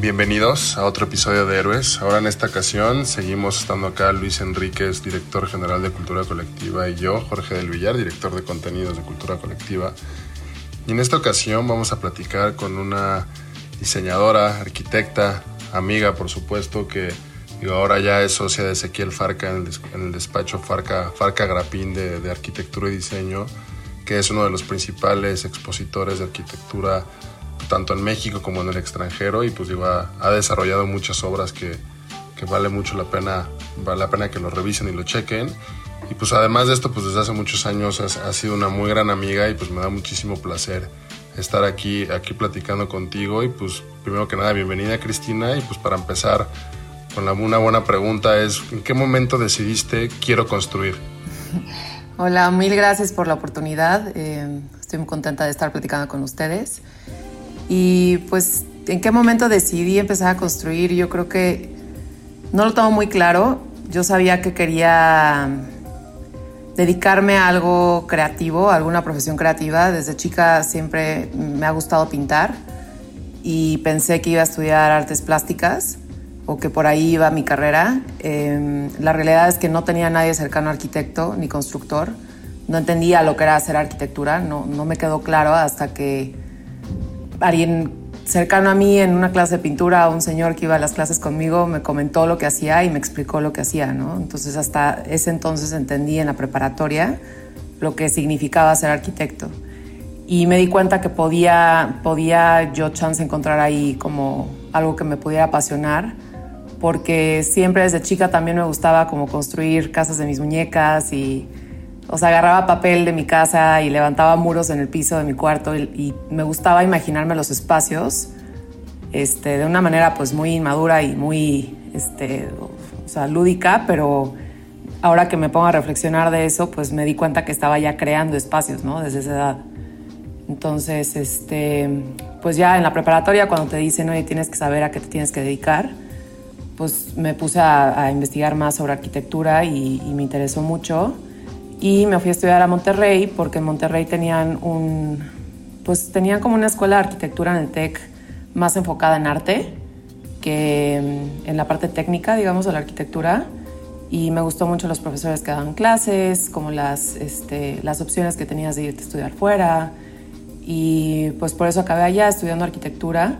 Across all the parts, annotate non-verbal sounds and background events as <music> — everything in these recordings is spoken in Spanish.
Bienvenidos a otro episodio de Héroes. Ahora en esta ocasión seguimos estando acá Luis Enríquez, director general de Cultura Colectiva, y yo, Jorge del Villar, director de contenidos de Cultura Colectiva. Y en esta ocasión vamos a platicar con una diseñadora, arquitecta, amiga por supuesto, que digo, ahora ya es socia de Ezequiel Farca en el, despacho Farca, Farca Grapín de, de Arquitectura y Diseño, que es uno de los principales expositores de arquitectura tanto en México como en el extranjero y pues digo, ha, desarrollado muchas obras que, que, vale mucho la pena, vale la pena que lo revisen y lo chequen. Y pues además de esto, pues desde hace muchos años ha, sido una muy gran amiga y pues me da muchísimo placer estar aquí, aquí platicando contigo. Y pues primero que nada, bienvenida Cristina. Y pues para empezar con la, una buena pregunta es, ¿en qué momento decidiste quiero construir? Hola, mil gracias por la oportunidad. Eh, estoy muy contenta de estar platicando con ustedes. Y pues, ¿en qué momento decidí empezar a construir? Yo creo que no lo tengo muy claro. Yo sabía que quería dedicarme a algo creativo, a alguna profesión creativa. Desde chica siempre me ha gustado pintar y pensé que iba a estudiar artes plásticas o que por ahí iba mi carrera. Em, la realidad es que no tenía nadie cercano arquitecto ni constructor. No entendía lo que era hacer arquitectura, no, no me quedó claro hasta que alguien cercano a mí en una clase de pintura, un señor que iba a las clases conmigo, me comentó lo que hacía y me explicó lo que hacía, ¿no? Entonces hasta ese entonces entendí en la preparatoria lo que significaba ser arquitecto. Y me di cuenta que podía, podía yo chance encontrar ahí como algo que me pudiera apasionar, porque siempre desde chica también me gustaba como construir casas de mis muñecas y o sea, agarraba papel de mi casa y levantaba muros en el piso de mi cuarto y, me gustaba imaginarme los espacios este, de una manera pues muy inmadura y muy este, o sea, lúdica, pero ahora que me pongo a reflexionar de eso, pues me di cuenta que estaba ya creando espacios, ¿no? Desde esa edad. Entonces, este, pues ya en la preparatoria cuando te dicen, oye, tienes que saber a qué te tienes que dedicar, pues me puse a, investigar más sobre arquitectura y, y me interesó mucho y me fui a estudiar a Monterrey porque en Monterrey tenían un pues tenían como una escuela de arquitectura en el TEC más enfocada en arte que en la parte técnica, digamos, de la arquitectura. Y me gustó mucho los profesores que daban clases, como las, este, las opciones que tenías de irte a estudiar fuera. Y pues por eso acabé allá estudiando arquitectura.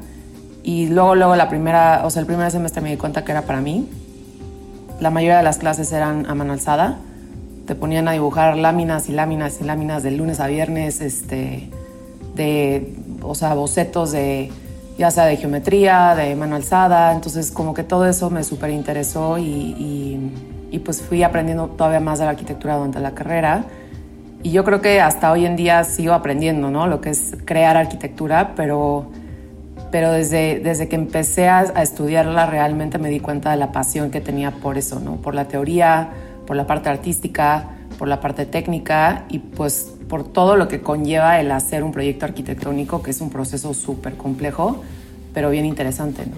Y luego, luego la primera, o sea, el primer semestre me di cuenta que era para mí. La mayoría de las clases eran a mano alzada te ponían a dibujar láminas y láminas y láminas de lunes a viernes, este, de, o sea, bocetos de, ya sea de geometría, de mano alzada, entonces como que todo eso me súper interesó y, y, pues fui aprendiendo todavía más de la arquitectura durante la carrera. Y yo creo que hasta hoy en día sigo aprendiendo, ¿no? Lo que es crear arquitectura, pero, pero desde, desde que empecé a, a estudiarla realmente me di cuenta de la pasión que tenía por eso, ¿no? Por la teoría, por la parte artística, por la parte técnica y pues por todo lo que conlleva el hacer un proyecto arquitectónico, que es un proceso súper complejo, pero bien interesante, ¿no?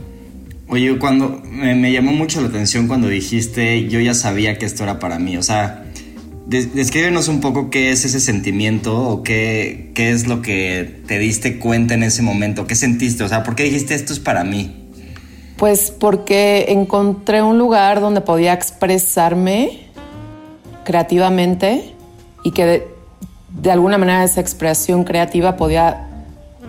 Oye, cuando me, llamó mucho la atención cuando dijiste, yo ya sabía que esto era para mí, o sea, descríbenos un poco qué es ese sentimiento o qué, qué es lo que te diste cuenta en ese momento, qué sentiste, o sea, ¿por qué dijiste esto es para mí? Pues porque encontré un lugar donde podía expresarme creativamente y que de, alguna manera esa expresión creativa podía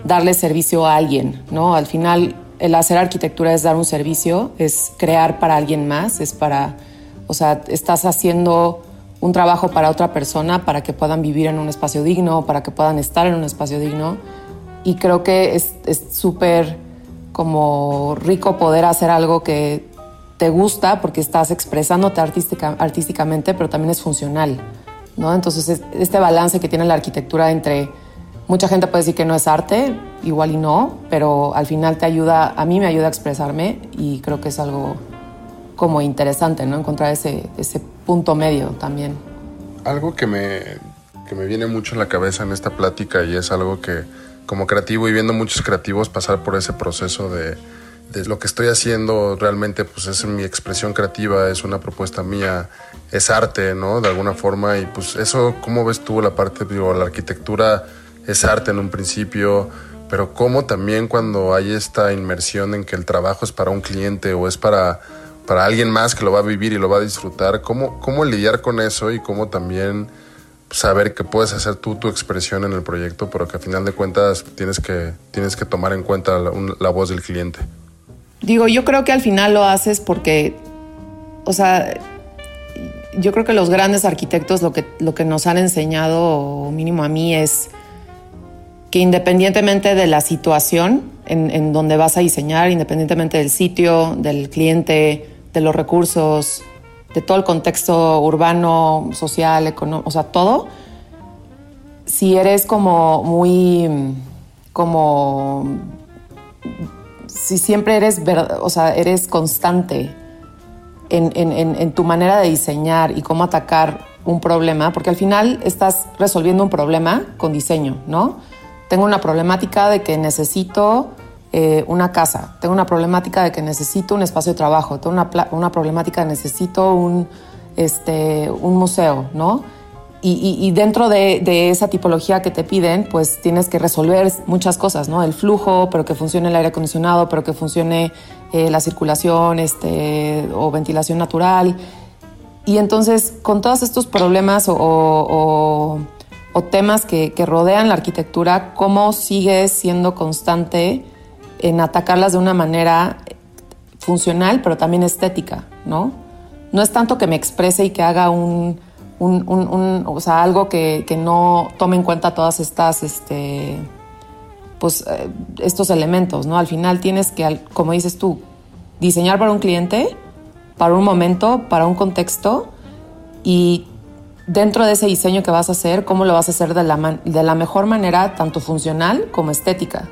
darle servicio a alguien, ¿no? Al final el hacer arquitectura es dar un servicio, es crear para alguien más, es para, o sea, estás haciendo un trabajo para otra persona para que puedan vivir en un espacio digno, para que puedan estar en un espacio digno. Y creo que es súper como rico poder hacer algo que te gusta porque estás expresándote artística, artísticamente, pero también es funcional. ¿no? Entonces, este balance que tiene la arquitectura entre mucha gente puede decir que no es arte, igual y no, pero al final te ayuda, a mí me ayuda a expresarme y creo que es algo como interesante, ¿no? Encontrar ese, ese punto medio también. Algo que me, que me viene mucho en la cabeza en esta plática y es algo que como creativo y viendo muchos creativos pasar por ese proceso de, lo que estoy haciendo realmente pues es mi expresión creativa, es una propuesta mía, es arte, ¿no? De alguna forma y pues eso, ¿cómo ves tú la parte, digo, la arquitectura es arte en un principio, pero cómo también cuando hay esta inmersión en que el trabajo es para un cliente o es para para alguien más que lo va a vivir y lo va a disfrutar, ¿cómo, cómo lidiar con eso y cómo también saber que puedes hacer tú tu expresión en el proyecto, pero que a final de cuentas tienes que, tienes que tomar en cuenta la, voz del cliente? Digo, yo creo que al final lo haces porque, o sea, yo creo que los grandes arquitectos lo que, lo que nos han enseñado, mínimo a mí, es que independientemente de la situación en, en donde vas a diseñar, independientemente del sitio, del cliente, de los recursos, de todo el contexto urbano, social, económico, o sea, todo, si eres como muy, como, si siempre eres, o sea, eres constante en, tu manera de diseñar y cómo atacar un problema, porque al final estás resolviendo un problema con diseño, ¿no? Tengo una problemática de que necesito eh, una casa, tengo una problemática de que necesito un espacio de trabajo, tengo una, una problemática de necesito un, este, un museo, ¿no? Y, y, dentro de, de, esa tipología que te piden, pues tienes que resolver muchas cosas, ¿no? El flujo, pero que funcione el aire acondicionado, pero que funcione eh, la circulación este, o ventilación natural. Y entonces, con todos estos problemas o, o, o temas que, que, rodean la arquitectura, ¿cómo sigues siendo constante en atacarlas de una manera funcional, pero también estética, ¿no? No es tanto que me exprese y que haga un, o sea, algo que, no tome en cuenta todas estas, este, pues, eh, estos elementos, ¿no? Al final tienes que, como dices tú, diseñar para un cliente, para un momento, para un contexto y dentro de ese diseño que vas a hacer, cómo lo vas a hacer de la, de la mejor manera, tanto funcional como estética.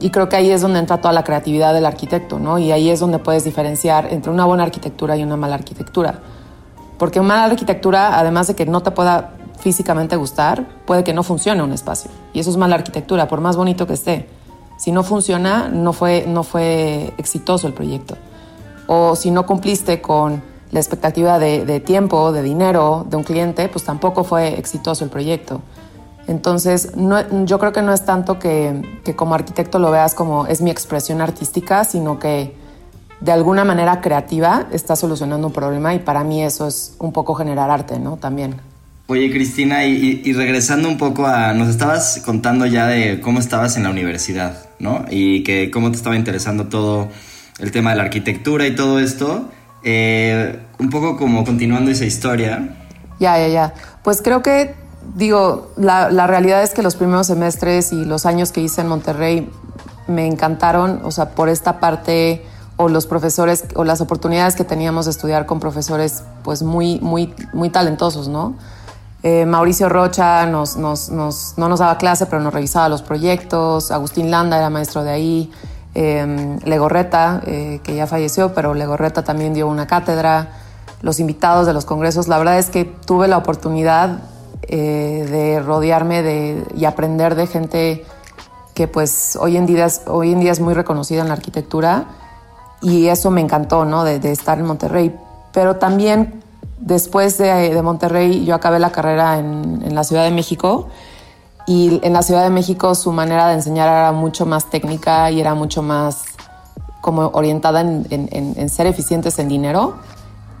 Y creo que ahí es donde entra toda la creatividad del arquitecto, ¿no? Y ahí es donde puedes diferenciar entre una buena arquitectura y una mala arquitectura. Porque una arquitectura, además de que no te pueda físicamente gustar, puede que no funcione un espacio. Y eso es mala arquitectura, por más bonito que esté. Si no funciona, no fue, no fue exitoso el proyecto. O si no cumpliste con la expectativa de, de tiempo, de dinero de un cliente, pues tampoco fue exitoso el proyecto. Entonces, yo creo que no es tanto que, como arquitecto lo veas como es mi expresión artística, sino que de alguna manera creativa está solucionando un problema y para mí eso es un poco generar arte, ¿no? También. Oye, Cristina, y, regresando un poco a... Nos estabas contando ya de cómo estabas en la universidad, ¿no? Y que cómo te estaba interesando todo el tema de la arquitectura y todo esto. Eh, un poco como continuando esa historia. Ya, ya, ya. Pues creo que digo, la, realidad es que los primeros semestres y los años que hice en Monterrey me encantaron, o sea, por esta parte o los profesores o las oportunidades que teníamos de estudiar con profesores pues muy, muy, muy talentosos, ¿no? Eh, Mauricio Rocha nos, nos, no nos daba clase, pero nos revisaba los proyectos. Agustín Landa era maestro de ahí. Eh, Legorreta, eh, que ya falleció, pero Legorreta también dio una cátedra. los invitados de los congresos. La verdad es que tuve la oportunidad eh, de rodearme de, y aprender de gente que pues hoy en, día es, hoy en día es muy reconocida en la arquitectura y eso me encantó, ¿no? De, estar en Monterrey. Pero también después de, Monterrey yo acabé la carrera en, la Ciudad de México y en la Ciudad de México su manera de enseñar era mucho más técnica y era mucho más como orientada en, ser eficientes en dinero.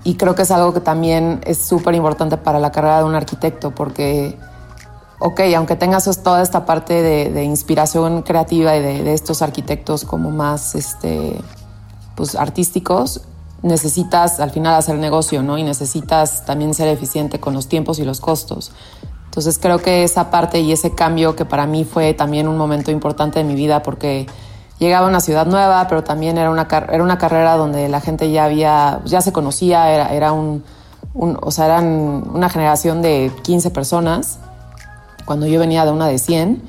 Y creo que es algo que también es súper importante para la carrera de un arquitecto porque ok, aunque tengas toda esta parte de, inspiración creativa y de, estos arquitectos como más este, pues, artísticos, necesitas al final hacer negocio, ¿no? Y necesitas también ser eficiente con los tiempos y los costos. Entonces creo que esa parte y ese cambio que para mí fue también un momento importante de mi vida porque llegaba a una ciudad nueva, pero también era una, era una carrera donde la gente ya había, ya se conocía, era, era un, o sea, eran una generación de 15 personas cuando yo venía de una de 100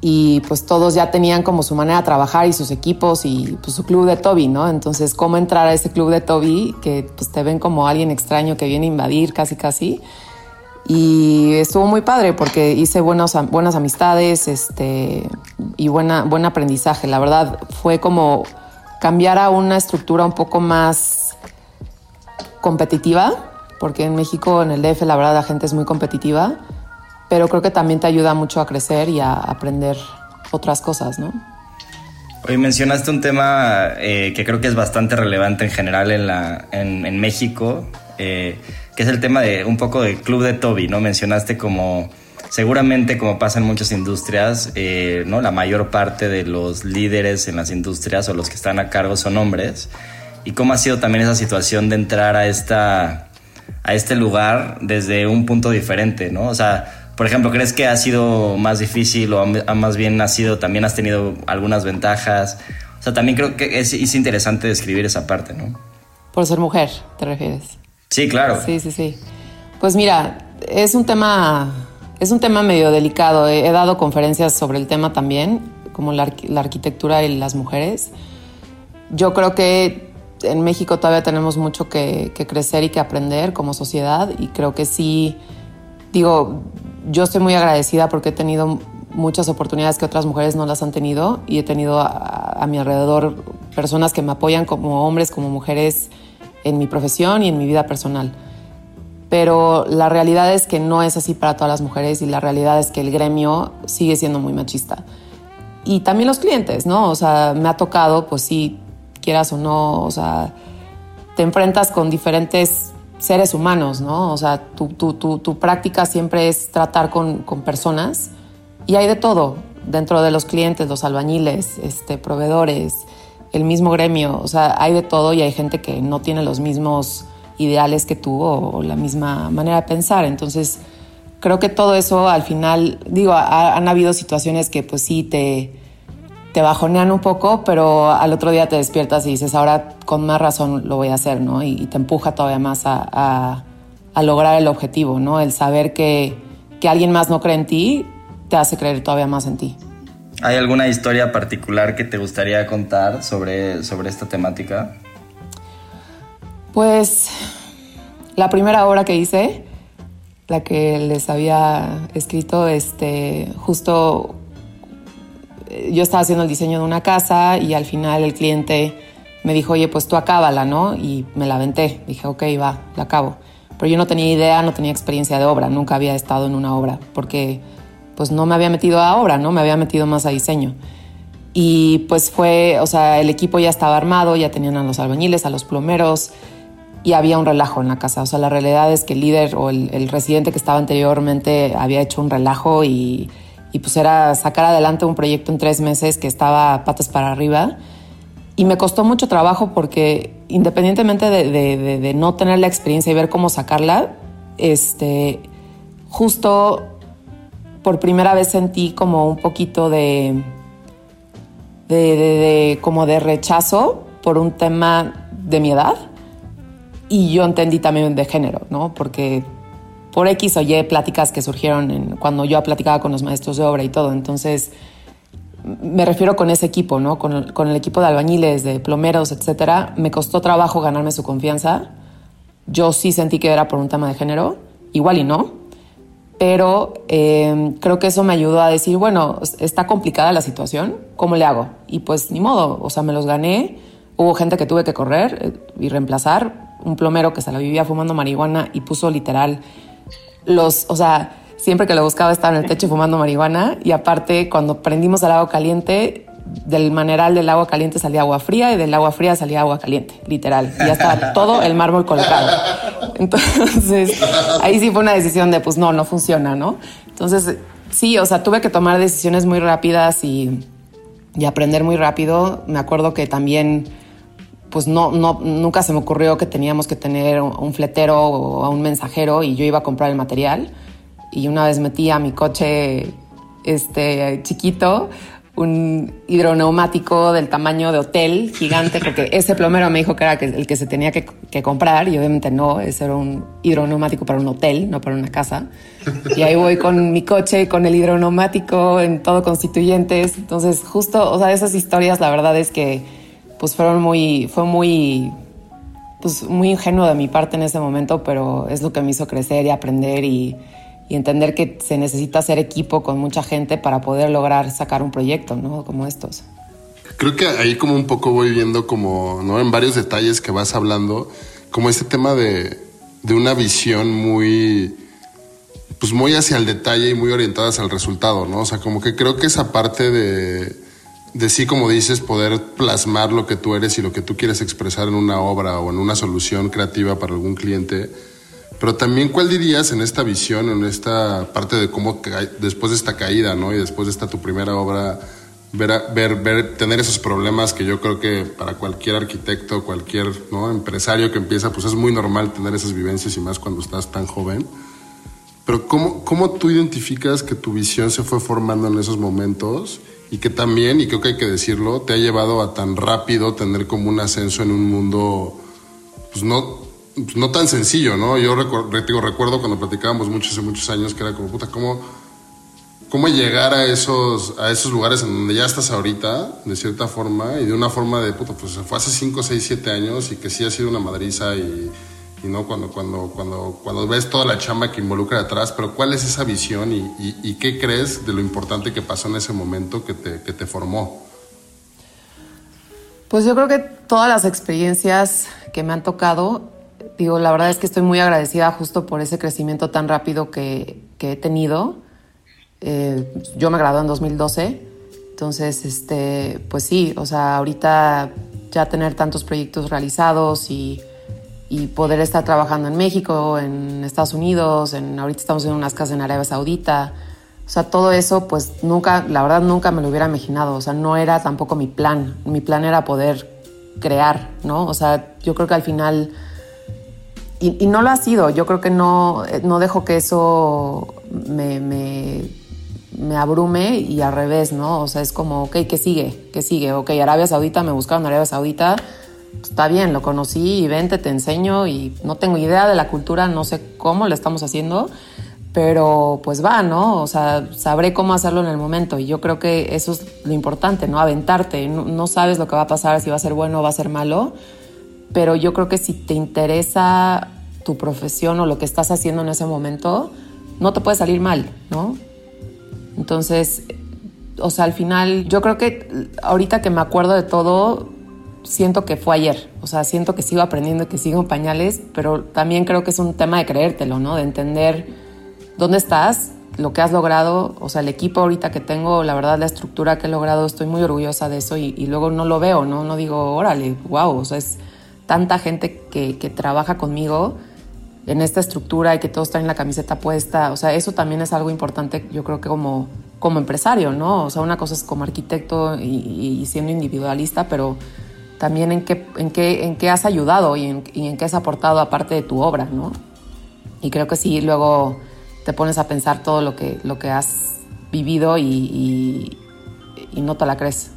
y pues todos ya tenían como su manera de trabajar y sus equipos y pues su club de Toby, ¿no? Entonces, ¿cómo entrar a ese club de Toby que pues te ven como alguien extraño que viene a invadir casi casi? Y estuvo muy padre porque hice buenas amistades este, y buena, buen aprendizaje. La verdad fue como cambiar a una estructura un poco más competitiva, porque en México, en el DF, la verdad la gente es muy competitiva pero creo que también te ayuda mucho a crecer y a aprender otras cosas, ¿no? Hoy mencionaste un tema eh, que creo que es bastante relevante en general en, la, en, México, eh, que es el tema de un poco del club de Toby, ¿no? Mencionaste como, seguramente como pasa en muchas industrias, eh, ¿no? La mayor parte de los líderes en las industrias o los que están a cargo son hombres. ¿Y cómo ha sido también esa situación de entrar a, esta, a este lugar desde un punto diferente, ¿no? O sea, por ejemplo, ¿crees que ha sido más difícil o más bien ha sido, también has tenido algunas ventajas? O sea, también creo que es, interesante describir esa parte, ¿no? Por ser mujer, ¿te refieres? Sí, claro. Sí, sí, sí. Pues mira, es un tema, es un tema medio delicado. He, dado conferencias sobre el tema también, como la, arquitectura y las mujeres. Yo creo que en México todavía tenemos mucho que, que crecer y que aprender como sociedad y creo que sí, digo, yo estoy muy agradecida porque he tenido muchas oportunidades que otras mujeres no las han tenido y he tenido a, mi alrededor personas que me apoyan como hombres, como mujeres en mi profesión y en mi vida personal. Pero la realidad es que no es así para todas las mujeres y la realidad es que el gremio sigue siendo muy machista. Y también los clientes, ¿no? O sea, me ha tocado, pues sí, quieras o no, o sea, te enfrentas con diferentes seres humanos, ¿no? O sea, tu, tu, tu, práctica siempre es tratar con, con, personas y hay de todo dentro de los clientes, los albañiles, este, proveedores, el mismo gremio, o sea, hay de todo y hay gente que no tiene los mismos ideales que tú o, la misma manera de pensar. Entonces, creo que todo eso al final, digo, han habido situaciones que pues sí te te bajonean un poco, pero al otro día te despiertas y dices, ahora con más razón lo voy a hacer, ¿no? Y, te empuja todavía más a, lograr el objetivo, ¿no? El saber que, alguien más no cree en ti te hace creer todavía más en ti. ¿Hay alguna historia particular que te gustaría contar sobre, sobre esta temática? Pues la primera obra que hice, la que les había escrito, este, justo yo estaba haciendo el diseño de una casa y al final el cliente me dijo, oye, pues tú acábala, ¿no? Y me la aventé. Dije, ok, va, la acabo. Pero yo no tenía idea, no tenía experiencia de obra, nunca había estado en una obra, porque pues no me había metido a obra, ¿no? Me había metido más a diseño. Y pues fue, o sea, el equipo ya estaba armado, ya tenían a los albañiles, a los plomeros, y había un relajo en la casa. O sea, la realidad es que el líder o el, el residente que estaba anteriormente había hecho un relajo y y pues era sacar adelante un proyecto en tres meses que estaba patas para arriba. Y me costó mucho trabajo porque independientemente de, no tener la experiencia y ver cómo sacarla, este, justo por primera vez sentí como un poquito de, de, como de rechazo por un tema de mi edad. Y yo entendí también de género, ¿no? Porque por X o Y pláticas que surgieron cuando yo platicaba con los maestros de obra y todo. Entonces, me refiero con ese equipo, ¿no? Con, el equipo de albañiles, de plomeros, etcétera. Me costó trabajo ganarme su confianza yo sí sentí que era por un tema de género, igual y no, pero eh, creo que eso me ayudó a decir, bueno, está complicada la situación, ¿cómo le hago? Y pues ni modo, o sea, me los gané, hubo gente que tuve que correr eh, y reemplazar, un plomero que se la vivía fumando marihuana y puso literal los, o sea, siempre que lo buscaba estaba en el techo fumando marihuana y aparte cuando prendimos el agua caliente, del maneral del agua caliente salía agua fría y del agua fría salía agua caliente, literal. Y ya estaba <laughs> todo el mármol colocado. Entonces, ahí sí fue una decisión de, pues no, no funciona, ¿no? Entonces, sí, o sea, tuve que tomar decisiones muy rápidas y, y aprender muy rápido. Me acuerdo que también, pues no, no, nunca se me ocurrió que teníamos que tener un fletero o un mensajero y yo iba a comprar el material y una vez metí a mi coche este chiquito un hidroneumático del tamaño de hotel gigante, <laughs> porque ese plomero me dijo que era el que se tenía que, comprar y obviamente no, ese era un hidroneumático para un hotel, no para una casa. Y ahí voy con mi coche, con el hidroneumático, en todo constituyentes. Entonces, justo, o sea, esas historias, la verdad es que, pues fueron muy, fue muy, pues muy ingenuo de mi parte en ese momento, pero es lo que me hizo crecer y aprender y entender que se necesita hacer equipo con mucha gente para poder lograr sacar un proyecto, ¿no? Como estos. Creo que ahí como un poco voy viendo como, ¿no? En varios detalles que vas hablando, como este tema de, de una visión muy, pues muy hacia el detalle y muy orientada hacia el resultado, ¿no? O sea, como que creo que esa parte de, de sí, como dices, poder plasmar lo que tú eres y lo que tú quieres expresar en una obra o en una solución creativa para algún cliente, pero también, ¿cuál dirías en esta visión, en esta parte de cómo después de esta caída, ¿no? Y después de esta tu primera obra, ver, ver, ver, tener esos problemas que yo creo que para cualquier arquitecto, cualquier ¿no? empresario que empieza, pues es muy normal tener esas vivencias y más cuando estás tan joven. Pero ¿cómo, ¿cómo tú identificas que tu visión se fue formando en esos momentos y que también, y creo que hay que decirlo, te ha llevado a tan rápido tener como un ascenso en un mundo, pues no pues, no tan sencillo, ¿no? Yo recuerdo cuando platicábamos muchos hace muchos años que era como, puta, ¿cómo, cómo llegar a esos, a esos lugares en donde ya estás ahorita, de cierta forma, y de una forma de, puta, pues fue hace 5, 6, 7 años y que sí ha sido una madriza y, y no cuando, cuando, cuando, cuando ves toda la chamba que involucra detrás, pero ¿cuál es esa visión y, y, qué crees de lo importante que pasó en ese momento que te, que te formó? Pues yo creo que todas las experiencias que me han tocado digo, la verdad es que estoy muy agradecida justo por ese crecimiento tan rápido que, he tenido. Eh, yo me gradué en 2012, entonces, este, pues sí, o sea, ahorita ya tener tantos proyectos realizados y, poder estar trabajando en México, en Estados Unidos, en, ahorita estamos en unas casas en Arabia Saudita. O sea, todo eso, pues nunca, la verdad nunca me lo hubiera imaginado. O sea, no era tampoco mi plan. Mi plan era poder crear, ¿no? O sea, yo creo que al final y, no lo ha sido. Yo creo que no, no dejo que eso me, me, me, abrume y al revés, ¿no? O sea, es como, ok, ¿qué sigue? ¿Qué sigue? Ok, Arabia Saudita, me buscaron Arabia Saudita. Está bien, lo conocí y vente, te enseño y no tengo idea de la cultura, no sé cómo lo estamos haciendo, pero pues va, ¿no? O sea, sabré cómo hacerlo en el momento y yo creo que eso es lo importante, ¿no? Aventarte, no, no sabes lo que va a pasar, si va a ser bueno o va a ser malo pero yo creo que si te interesa tu profesión o lo que estás haciendo en ese momento, no te puede salir mal, ¿no? Entonces, o sea, al final, yo creo que ahorita que me acuerdo de todo, siento que fue ayer, o sea, siento que sigo aprendiendo y que sigo en pañales, pero también creo que es un tema de creértelo, ¿no? De entender dónde estás, lo que has logrado, o sea, el equipo ahorita que tengo, la verdad, la estructura que he logrado, estoy muy orgullosa de eso y, y luego no lo veo, ¿no? No digo, órale, wow, o sea, es tanta gente que, trabaja conmigo en esta estructura y que todos traen la camiseta puesta. O sea, eso también es algo importante, yo creo que como, como empresario, ¿no? O sea, una cosa es como arquitecto y, siendo individualista, pero también en qué, en qué, en qué has ayudado y en, qué has aportado aparte de tu obra, ¿no? Y creo que sí, luego te pones a pensar todo lo que, lo que has vivido y, y no te la crees.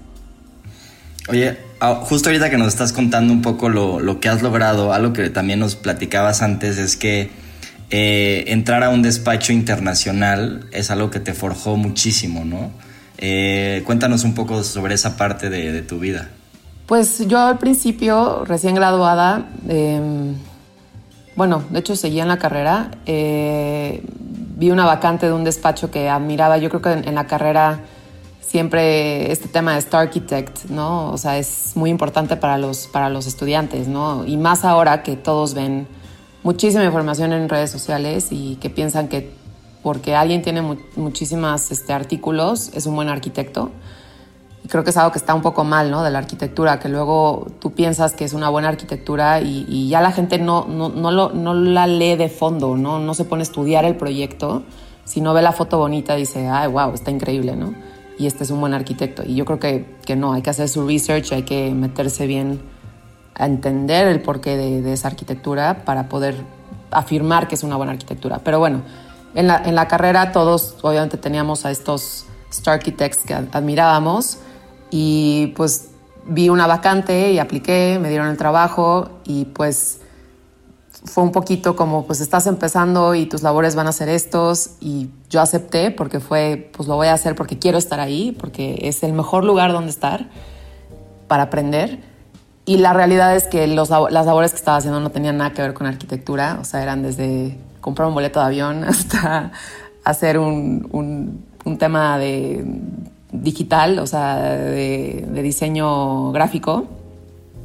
Oye, ah, justo ahorita que nos estás contando un poco lo, que has logrado, algo que también nos platicabas antes es que eh, entrar a un despacho internacional es algo que te forjó muchísimo, ¿no? Eh, cuéntanos un poco sobre esa parte de, tu vida. Pues yo al principio, recién graduada, em, bueno, de hecho seguía en la carrera, eh, vi una vacante de un despacho que admiraba. Yo creo que en, la carrera siempre este tema de Star Architect, ¿no? O sea, es muy importante para los, para los estudiantes, ¿no? Y más ahora que todos ven muchísima información en redes sociales y que piensan que porque alguien tiene muchísimas este, artículos es un buen arquitecto. Y creo que es algo que está un poco mal, ¿no? De la arquitectura, que luego tú piensas que es una buena arquitectura y, ya la gente no, no, no, lo, no, la lee de fondo, ¿no? No se pone a estudiar el proyecto. Si no ve la foto bonita, dice, ay, wow, está increíble, ¿no? Y este es un buen arquitecto. Y yo creo que, que no, hay que hacer su research, hay que meterse bien a entender el porqué de, de esa arquitectura para poder afirmar que es una buena arquitectura. Pero bueno, en la, en la carrera todos obviamente teníamos a estos Star Architects que admirábamos y pues vi una vacante y apliqué, me dieron el trabajo y pues fue un poquito como pues estás empezando y tus labores van a ser estos y yo acepté porque fue pues lo voy a hacer porque quiero estar ahí, porque es el mejor lugar donde estar para aprender. Y la realidad es que los, las labores que estaba haciendo no tenían nada que ver con arquitectura, o sea, eran desde comprar un boleto de avión <laughs> hasta hacer un, un, un tema de digital, o sea, de, diseño gráfico.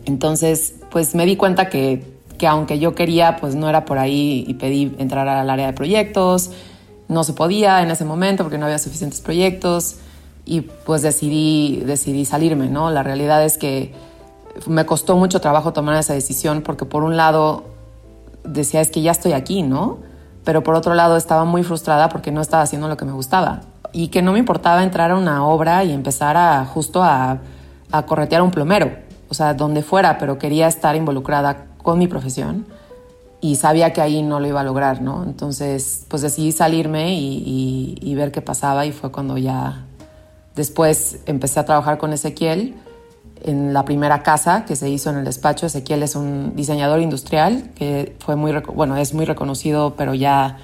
Entonces, pues me di cuenta que, que, aunque yo quería, pues no era por ahí y pedí entrar al área de proyectos. No se podía en ese momento porque no había suficientes proyectos y pues decidí, decidí salirme, ¿no? La realidad es que me costó mucho trabajo tomar esa decisión porque por un lado decía es que ya estoy aquí, ¿no? Pero por otro lado estaba muy frustrada porque no estaba haciendo lo que me gustaba y que no me importaba entrar a una obra y empezar a justo a, a corretear un plomero, o sea, donde fuera, pero quería estar involucrada con mi profesión y sabía que ahí no lo iba a lograr, ¿no? Entonces, pues decidí salirme y, y, ver qué pasaba y fue cuando ya después empecé a trabajar con Ezequiel en la primera casa que se hizo en el despacho. Ezequiel es un diseñador industrial que fue muy, bueno, es muy reconocido, pero ya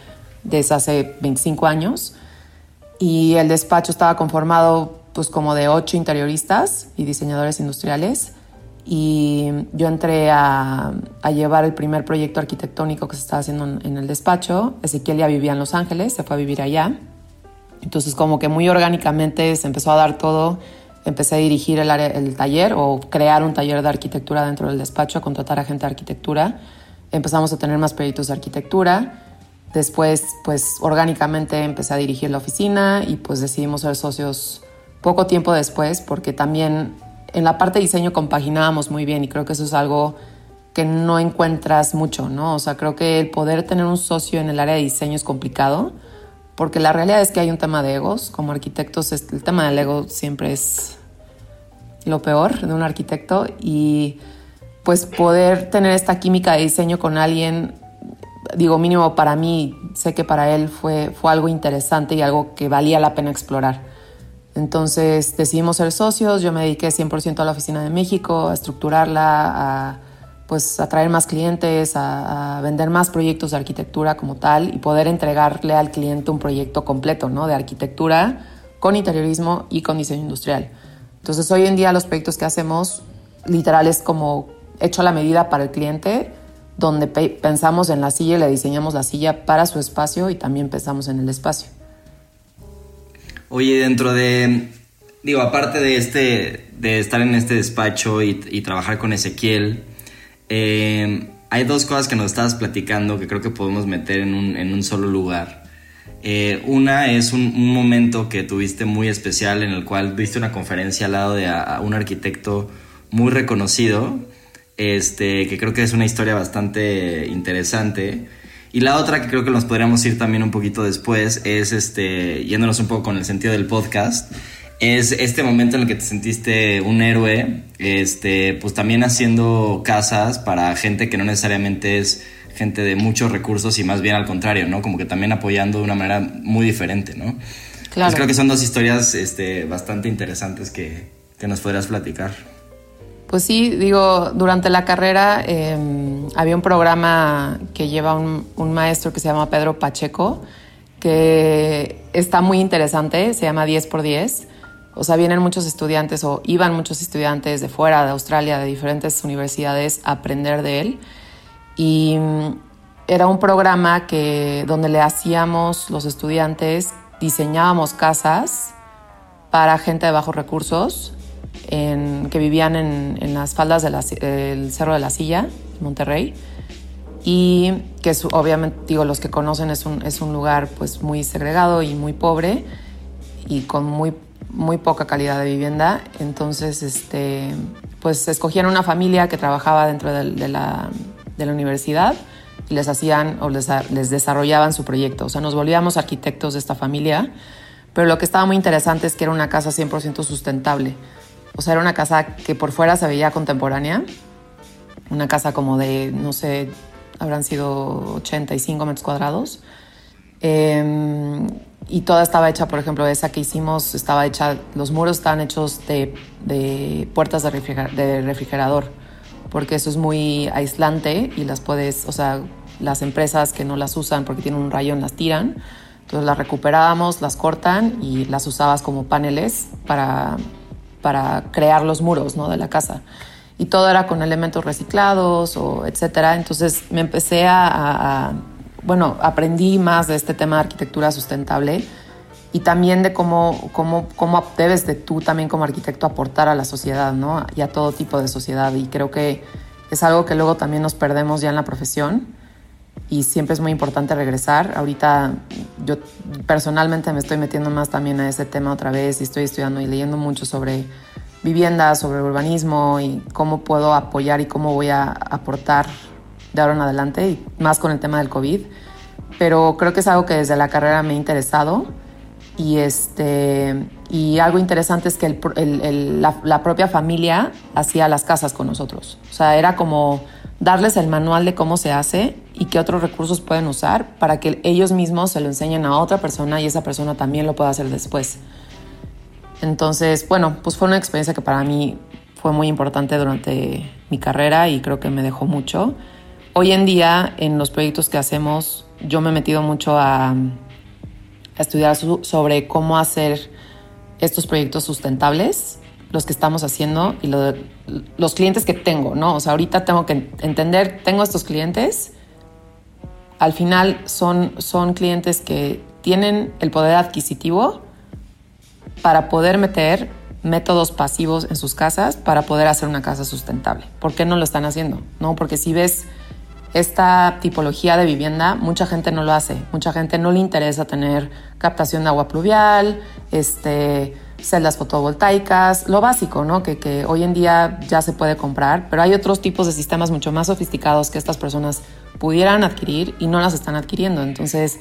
desde hace 25 años y el despacho estaba conformado pues como de ocho interioristas y diseñadores industriales y yo entré a, a, llevar el primer proyecto arquitectónico que se estaba haciendo en, el despacho. Ezequiel ya vivía en Los Ángeles, se fue a vivir allá. Entonces como que muy orgánicamente se empezó a dar todo. Empecé a dirigir el, área, el taller o crear un taller de arquitectura dentro del despacho, a contratar a gente de arquitectura. Empezamos a tener más proyectos de arquitectura Después, pues orgánicamente empecé a dirigir la oficina y pues decidimos ser socios poco tiempo después porque también en la parte de diseño compaginábamos muy bien y creo que eso es algo que no encuentras mucho, ¿no? O sea, creo que el poder tener un socio en el área de diseño es complicado porque la realidad es que hay un tema de egos. Como arquitectos, el tema del ego siempre es lo peor de un arquitecto y pues poder tener esta química de diseño con alguien digo mínimo para mí, sé que para él fue, fue algo interesante y algo que valía la pena explorar. Entonces decidimos ser socios, yo me dediqué 100% a la oficina de México, a estructurarla, a pues atraer más clientes, a, vender más proyectos de arquitectura como tal y poder entregarle al cliente un proyecto completo, ¿no? De arquitectura con interiorismo y con diseño industrial. Entonces hoy en día los proyectos que hacemos literal es como hecho a la medida para el cliente donde pensamos en la silla y le diseñamos la silla para su espacio y también pensamos en el espacio. Oye, dentro de, digo, aparte de este, de estar en este despacho y, trabajar con Ezequiel, eh, hay dos cosas que nos estabas platicando que creo que podemos meter en un, solo lugar. Eh, una es un, momento que tuviste muy especial en el cual viste una conferencia al lado de un arquitecto muy reconocido este, que creo que es una historia bastante interesante. Y la otra que creo que nos podríamos ir también un poquito después es, este, yéndonos un poco con el sentido del podcast, es este momento en el que te sentiste un héroe, este, pues también haciendo casas para gente que no necesariamente es gente de muchos recursos y más bien al contrario, ¿no? Como que también apoyando de una manera muy diferente, ¿no? Claro. creo que son dos historias este, bastante interesantes que, que nos podrías platicar. Pues sí, digo, durante la carrera em, había un programa que lleva un, maestro que se llama Pedro Pacheco, que está muy interesante, se llama 10 por 10. O sea, vienen muchos estudiantes o iban muchos estudiantes de fuera, de Australia, de diferentes universidades a aprender de él. Y era un programa que, donde le hacíamos los estudiantes, diseñábamos casas para gente de bajos recursos que vivían en, las faldas del Cerro de la Silla, Monterrey. Y que obviamente, digo, los que conocen es un, es un lugar pues muy segregado y muy pobre y con muy, muy poca calidad de vivienda. Entonces, este, pues escogieron una familia que trabajaba dentro de, la, de la, universidad y les hacían o les, les desarrollaban su proyecto. O sea, nos volvíamos arquitectos de esta familia, pero lo que estaba muy interesante es que era una casa 100% sustentable. O sea, era una casa que por fuera se veía contemporánea, una casa como de, no sé, habrán sido 85 metros cuadrados. Em, y toda estaba hecha, por ejemplo, esa que hicimos, estaba hecha, los muros estaban hechos de, de puertas de, de, refrigerador, porque eso es muy aislante y las puedes, o sea, las empresas que no las usan porque tienen un rayón las tiran. Entonces las recuperábamos, las cortan y las usabas como paneles para, para crear los muros ¿no? de la casa. Y todo era con elementos reciclados o etcétera. Entonces me empecé a, bueno, aprendí más de este tema de arquitectura sustentable y también de cómo, cómo, cómo debes de tú también como arquitecto aportar a la sociedad, ¿no? Y a todo tipo de sociedad. Y creo que es algo que luego también nos perdemos ya en la profesión y siempre es muy importante regresar. Ahorita yo personalmente me estoy metiendo más también a ese tema otra vez y estoy estudiando y leyendo mucho sobre vivienda, sobre urbanismo y cómo puedo apoyar y cómo voy a aportar de ahora en adelante y más con el tema del COVID. Pero creo que es algo que desde la carrera me ha interesado y, este, y algo interesante es que la, la propia familia hacía las casas con nosotros. O sea, era como darles el manual de cómo se hace y qué otros recursos pueden usar para que ellos mismos se lo enseñen a otra persona y esa persona también lo pueda hacer después. Entonces, bueno, pues fue una experiencia que para mí fue muy importante durante mi carrera y creo que me dejó mucho. Hoy en día, en los proyectos que hacemos, yo me he metido mucho a, estudiar sobre cómo hacer estos proyectos sustentables los que estamos haciendo y los clientes que tengo, ¿no? O sea, ahorita tengo que entender, tengo estos clientes, al final son, son clientes que tienen el poder adquisitivo para poder meter métodos pasivos en sus casas para poder hacer una casa sustentable. ¿Por qué no lo están haciendo? No, porque si ves esta tipología de vivienda, mucha gente no lo hace. Mucha gente no le interesa tener captación de agua pluvial, este, celdas fotovoltaicas, lo básico, ¿no? Que, que hoy en día ya se puede comprar, pero hay otros tipos de sistemas mucho más sofisticados que estas personas pudieran adquirir y no las están adquiriendo. Entonces,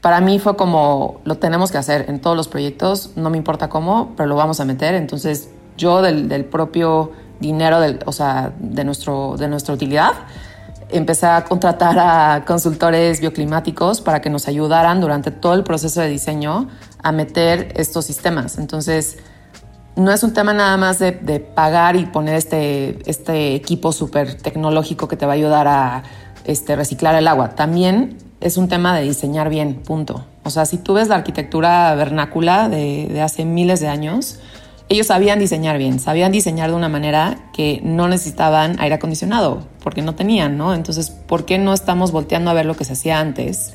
para mí fue como, lo tenemos que hacer en todos los proyectos, no me importa cómo, pero lo vamos a meter. Entonces, yo del, del propio dinero, del, o sea, de, nuestro, de nuestra utilidad, empecé a contratar a consultores bioclimáticos para que nos ayudaran durante todo el proceso de diseño a meter estos sistemas. Entonces, no es un tema nada más de, pagar y poner este, este equipo súper tecnológico que te va a ayudar a este, reciclar el agua. También es un tema de diseñar bien, punto. O sea, si tú ves la arquitectura vernácula de, de hace miles de años, ellos sabían diseñar bien, sabían diseñar de una manera que no necesitaban aire acondicionado, porque no tenían, ¿no? Entonces, ¿por qué no estamos volteando a ver lo que se hacía antes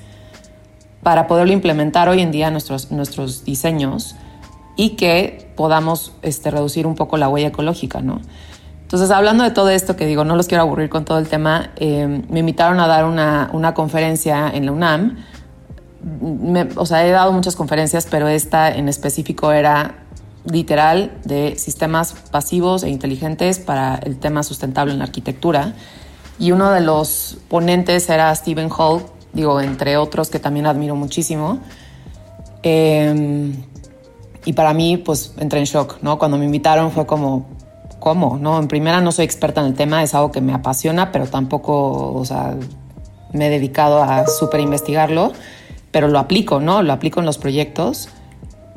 para poderlo implementar hoy en día nuestros, nuestros diseños y que podamos este, reducir un poco la huella ecológica, ¿no? Entonces, hablando de todo esto, que digo, no los quiero aburrir con todo el tema, eh, me invitaron a dar una, una conferencia en la UNAM. o sea, he dado muchas conferencias, pero esta en específico era literal de sistemas pasivos e inteligentes para el tema sustentable en la arquitectura. Y uno de los ponentes era Stephen Hall, digo, entre otros que también admiro muchísimo. Em, y para mí, pues entré en shock, ¿no? Cuando me invitaron fue como, ¿cómo? ¿No? En primera no soy experta en el tema, es algo que me apasiona, pero tampoco, o sea, me he dedicado a súper investigarlo, pero lo aplico, ¿no? Lo aplico en los proyectos.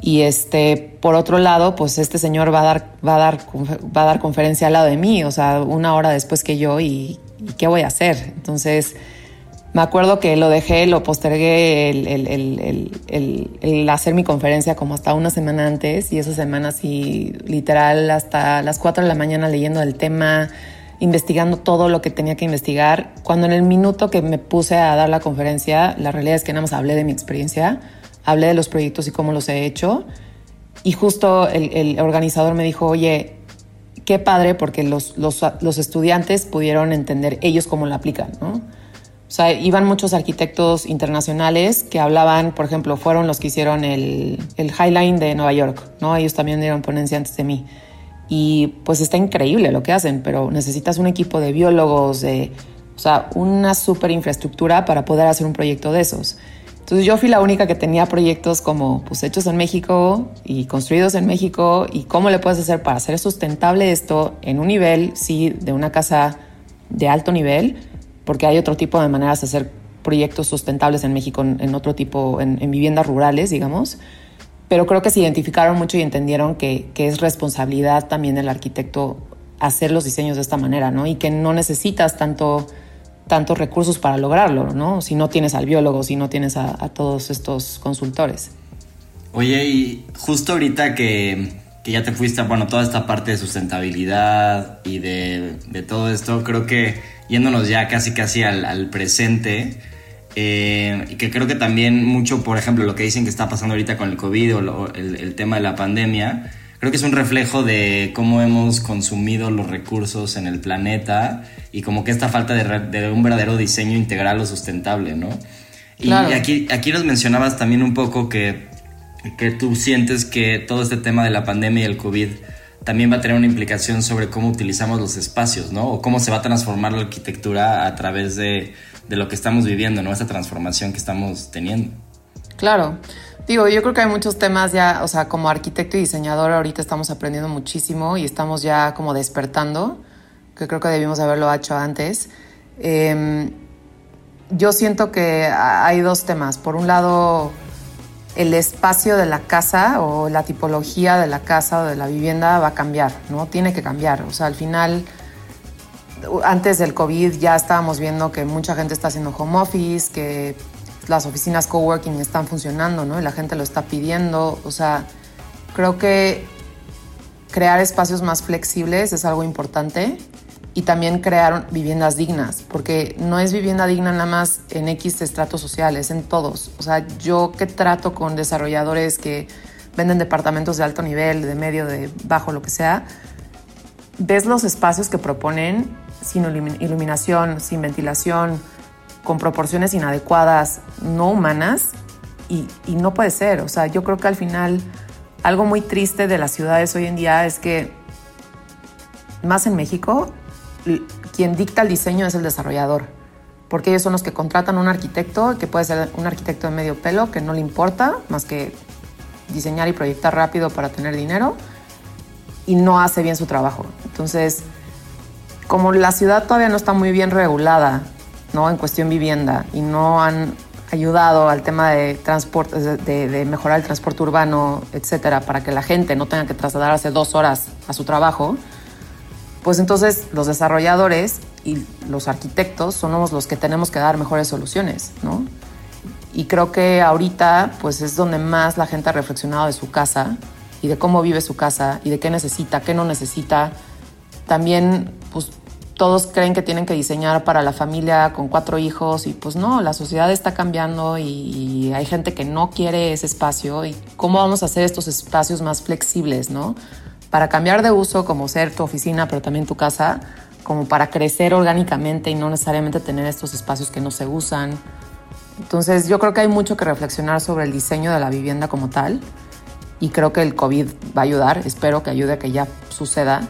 Y este, por otro lado, pues este señor va a dar, va a dar, va a dar conferencia al lado de mí, o sea, una hora después que yo, y, qué voy a hacer. Entonces, me acuerdo que lo dejé, lo postergué el, el, el, hacer mi conferencia como hasta una semana antes, y esa semana sí, literal, hasta las 4 de la mañana leyendo el tema, investigando todo lo que tenía que investigar, cuando en el minuto que me puse a dar la conferencia, la realidad es que nada más hablé de mi experiencia, hablé de los proyectos y cómo los he hecho, y justo el, organizador me dijo, oye, qué padre porque los, los, estudiantes pudieron entender ellos cómo lo aplican, ¿no? O sea, iban muchos arquitectos internacionales que hablaban, por ejemplo, fueron los que hicieron el, el Highline de Nueva York, ¿no? Ellos también dieron ponencia antes de mí. Y pues está increíble lo que hacen, pero necesitas un equipo de biólogos, de, o sea, una super infraestructura para poder hacer un proyecto de esos. Entonces yo fui la única que tenía proyectos como pues hechos en México y construidos en México y cómo le puedes hacer para hacer sustentable esto en un nivel, sí, de una casa de alto nivel, porque hay otro tipo de maneras de hacer proyectos sustentables en México en, otro tipo, en, en viviendas rurales, digamos pero creo que se identificaron mucho y entendieron que, que, es responsabilidad también del arquitecto hacer los diseños de esta manera, ¿no? Y que no necesitas tanto, tantos recursos para lograrlo, ¿no? Si no tienes al biólogo, si no tienes a, todos estos consultores. Oye, y justo ahorita que, que, ya te fuiste bueno, toda esta parte de sustentabilidad y de, de todo esto, creo que yéndonos ya casi casi al, al presente, eh, y que creo que también mucho, por ejemplo, lo que dicen que está pasando ahorita con el COVID o el, tema de la pandemia, creo que es un reflejo de cómo hemos consumido los recursos en el planeta y como que esta falta de, un verdadero diseño integral o sustentable, ¿no? Y aquí, aquí nos mencionabas también un poco que, que tú sientes que todo este tema de la pandemia y el COVID también va a tener una implicación sobre cómo utilizamos los espacios, ¿no? O cómo se va a transformar la arquitectura a través de de lo que estamos viviendo, ¿no? Esta transformación que estamos teniendo. Claro. Digo, yo creo que hay muchos temas ya, o sea, como arquitecto y diseñador ahorita estamos aprendiendo muchísimo y estamos ya como despertando, que creo que debimos haberlo hecho antes. Em, yo siento que hay dos temas. Por un lado, el espacio de la casa o la tipología de la casa o de la vivienda va a cambiar, ¿no? Tiene que cambiar. O sea, al final antes del COVID ya estábamos viendo que mucha gente está haciendo home office, que las oficinas coworking están funcionando, ¿no? Y la gente lo está pidiendo. O sea, creo que crear espacios más flexibles es algo importante y también crear viviendas dignas, porque no es vivienda digna nada más en X estratos sociales, en todos. O sea, yo que trato con desarrolladores que venden departamentos de alto nivel, de medio, de bajo, lo que sea, ves los espacios que proponen sin iluminación, sin ventilación, con proporciones inadecuadas, no humanas, y, no puede ser. O sea, yo creo que al final algo muy triste de las ciudades hoy en día es que, más en México, quien dicta el diseño es el desarrollador, porque ellos son los que contratan a un arquitecto, que puede ser un arquitecto de medio pelo, que no le importa más que diseñar y proyectar rápido para tener dinero, y no hace bien su trabajo. Entonces, como la ciudad todavía no está muy bien regulada, ¿no? En cuestión vivienda y no han ayudado al tema de transporte, de, mejorar el transporte urbano, etcétera, para que la gente no tenga que trasladarse dos horas a su trabajo, pues entonces los desarrolladores y los arquitectos somos los que tenemos que dar mejores soluciones, ¿no? Y creo que ahorita, pues es donde más la gente ha reflexionado de su casa y de cómo vive su casa y de qué necesita, qué no necesita. También, todos creen que tienen que diseñar para la familia con cuatro hijos y pues no, la sociedad está cambiando y, hay gente que no quiere ese espacio y cómo vamos a hacer estos espacios más flexibles, ¿no? Para cambiar de uso como ser tu oficina, pero también tu casa, como para crecer orgánicamente y no necesariamente tener estos espacios que no se usan. Entonces yo creo que hay mucho que reflexionar sobre el diseño de la vivienda como tal y creo que el COVID va a ayudar, espero que ayude a que ya suceda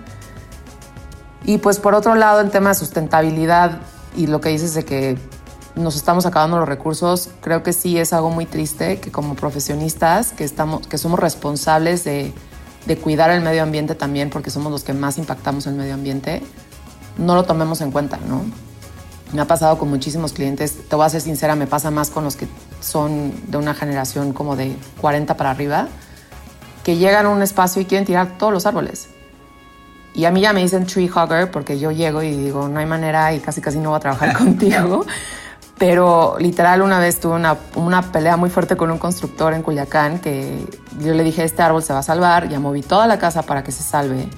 y pues por otro lado, en tema de sustentabilidad y lo que dices de que nos estamos acabando los recursos, creo que sí es algo muy triste que como profesionistas que, estamos, que somos responsables de, de cuidar el medio ambiente también, porque somos los que más impactamos el medio ambiente, no lo tomemos en cuenta, ¿no? Me ha pasado con muchísimos clientes, te voy a ser sincera, me pasa más con los que son de una generación como de 40 para arriba, que llegan a un espacio y quieren tirar todos los árboles. Y a mí ya me dicen tree hugger porque yo llego y digo, no hay manera y casi casi no voy a trabajar <laughs> contigo. Pero literal una vez tuve una, una, pelea muy fuerte con un constructor en Culiacán que yo le dije, este árbol se va a salvar, ya moví toda la casa para que se salve.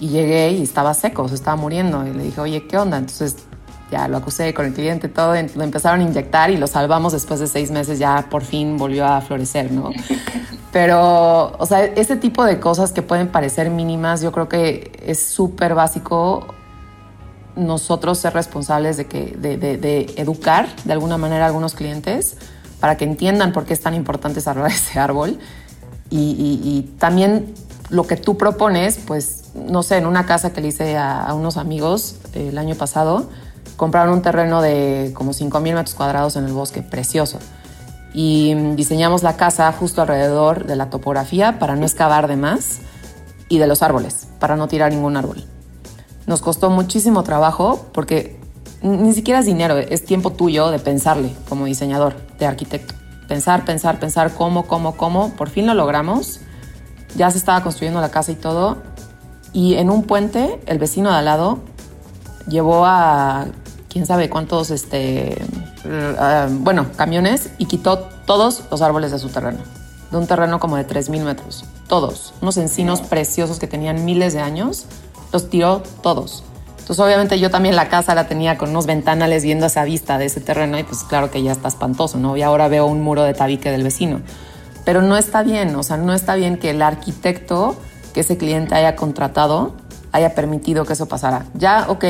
Y llegué y estaba seco, se estaba muriendo. Y le dije, oye, ¿qué onda? Entonces ya lo acusé con el cliente, todo, lo empezaron a inyectar y lo salvamos después de seis meses, ya por fin volvió a florecer, ¿no? <laughs> Pero, o sea, ese tipo de cosas que pueden parecer mínimas, yo creo que es súper básico nosotros ser responsables de, que, de, educar de alguna manera a algunos clientes para que entiendan por qué es tan importante salvar <laughs> ese árbol. Y, también lo que tú propones, pues, no sé, en una casa que le hice a, unos amigos el año pasado, compraron un terreno de como 5 mil metros cuadrados en el bosque, precioso. Y diseñamos la casa justo alrededor de la topografía para no excavar de más y de los árboles, para no tirar ningún árbol. Nos costó muchísimo trabajo porque ni siquiera es dinero, es tiempo tuyo de pensarle como diseñador, de arquitecto. Pensar, pensar, pensar cómo, cómo, cómo. Por fin lo logramos. Ya se estaba construyendo la casa y todo. Y en un puente, el vecino de al lado llevó a quién sabe cuántos, este, eh, bueno, camiones y quitó todos los árboles de su terreno. De un terreno como de 3.000 metros. Todos. Unos encinos preciosos que tenían miles de años los tiró todos. Entonces obviamente yo también la casa la tenía con unos ventanales viendo esa vista de ese terreno y pues claro que ya está espantoso, ¿no? Y ahora veo un muro de tabique del vecino. Pero no está bien, o sea, no está bien que el arquitecto que ese cliente haya contratado haya permitido que eso pasara. Ya, ok,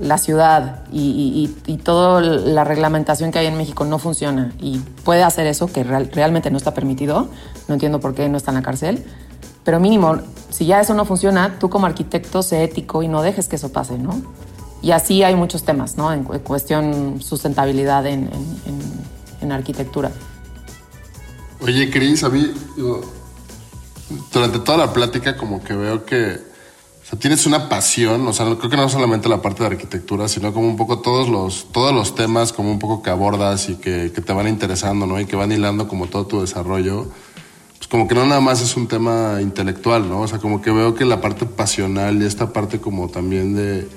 la ciudad y, y, toda la reglamentación que hay en México no funciona y puede hacer eso que realmente no está permitido, no entiendo por qué no está en la cárcel, pero mínimo, si ya eso no funciona, tú como arquitecto sé ético y no dejes que eso pase, ¿no? Y así hay muchos temas, ¿no? En cuestión sustentabilidad en, en, arquitectura. Oye, Cris, a mí, durante toda la plática como que veo que sea, tienes una pasión, o sea, creo que no solamente la parte de arquitectura, sino como un poco todos los, todos los temas como un poco que abordas y que, que te van interesando, ¿no? Y que van hilando como todo tu desarrollo pues como que no nada más es un tema intelectual, ¿no? O sea, como que veo que la parte pasional y esta parte como también de,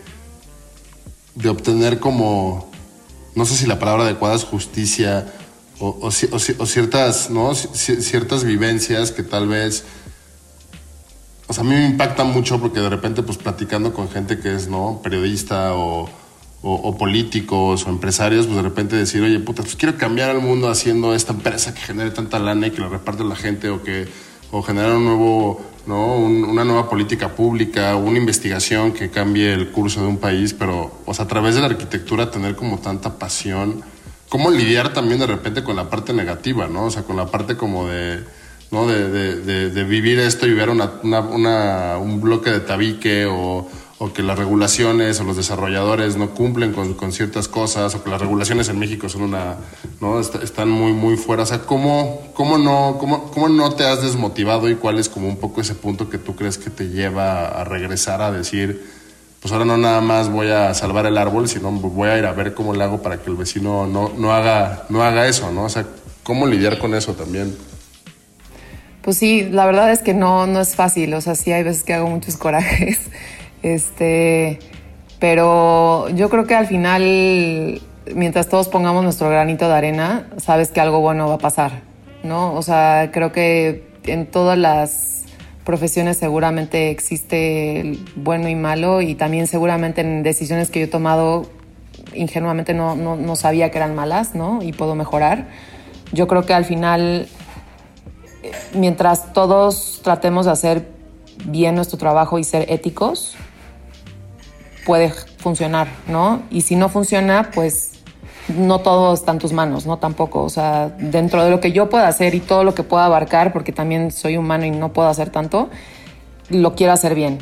de obtener como, no sé si la palabra adecuada es justicia o, o, ciertas, ¿no? ciertas vivencias que tal vez, o sea, a mí me impactan mucho porque de repente pues platicando con gente que es, ¿no? Periodista o o, políticos o empresarios, pues de repente decir, oye, puta, pues quiero cambiar al mundo haciendo esta empresa que genere tanta lana y que lo reparte la gente o que o generar un nuevo, ¿no? una nueva política pública, una investigación que cambie el curso de un país, pero o sea, a través de la arquitectura tener como tanta pasión, cómo lidiar también de repente con la parte negativa, ¿no? O sea, con la parte como de, ¿no? De, de, de, vivir esto y ver una, una, un bloque de tabique o o que las regulaciones o los desarrolladores no cumplen con, ciertas cosas, o que las regulaciones en México son una, ¿no? están muy, muy fuera. O sea, ¿cómo, cómo, no, cómo, ¿cómo no te has desmotivado y cuál es como un poco ese punto que tú crees que te lleva a regresar a decir, pues ahora no nada más voy a salvar el árbol, sino voy a ir a ver cómo le hago para que el vecino no, no, haga, no haga eso, ¿no? O sea, ¿cómo lidiar con eso también? Pues sí, la verdad es que no, no es fácil, o sea, sí hay veces que hago muchos <laughs> corajes. Este, pero yo creo que al final, mientras todos pongamos nuestro granito de arena, sabes que algo bueno va a pasar, ¿no? O sea, creo que en todas las profesiones seguramente existe bueno y malo y también seguramente en decisiones que yo he tomado ingenuamente no, no, no sabía que eran malas, ¿no? Y puedo mejorar. Yo creo que al final, mientras todos tratemos de hacer bien nuestro trabajo y ser éticos, puede funcionar, ¿no? Y si no funciona, pues no todo está en tus manos, ¿no? Tampoco, o sea, dentro de lo que yo pueda hacer y todo lo que pueda abarcar, porque también soy humano y no puedo hacer tanto, lo quiero hacer bien.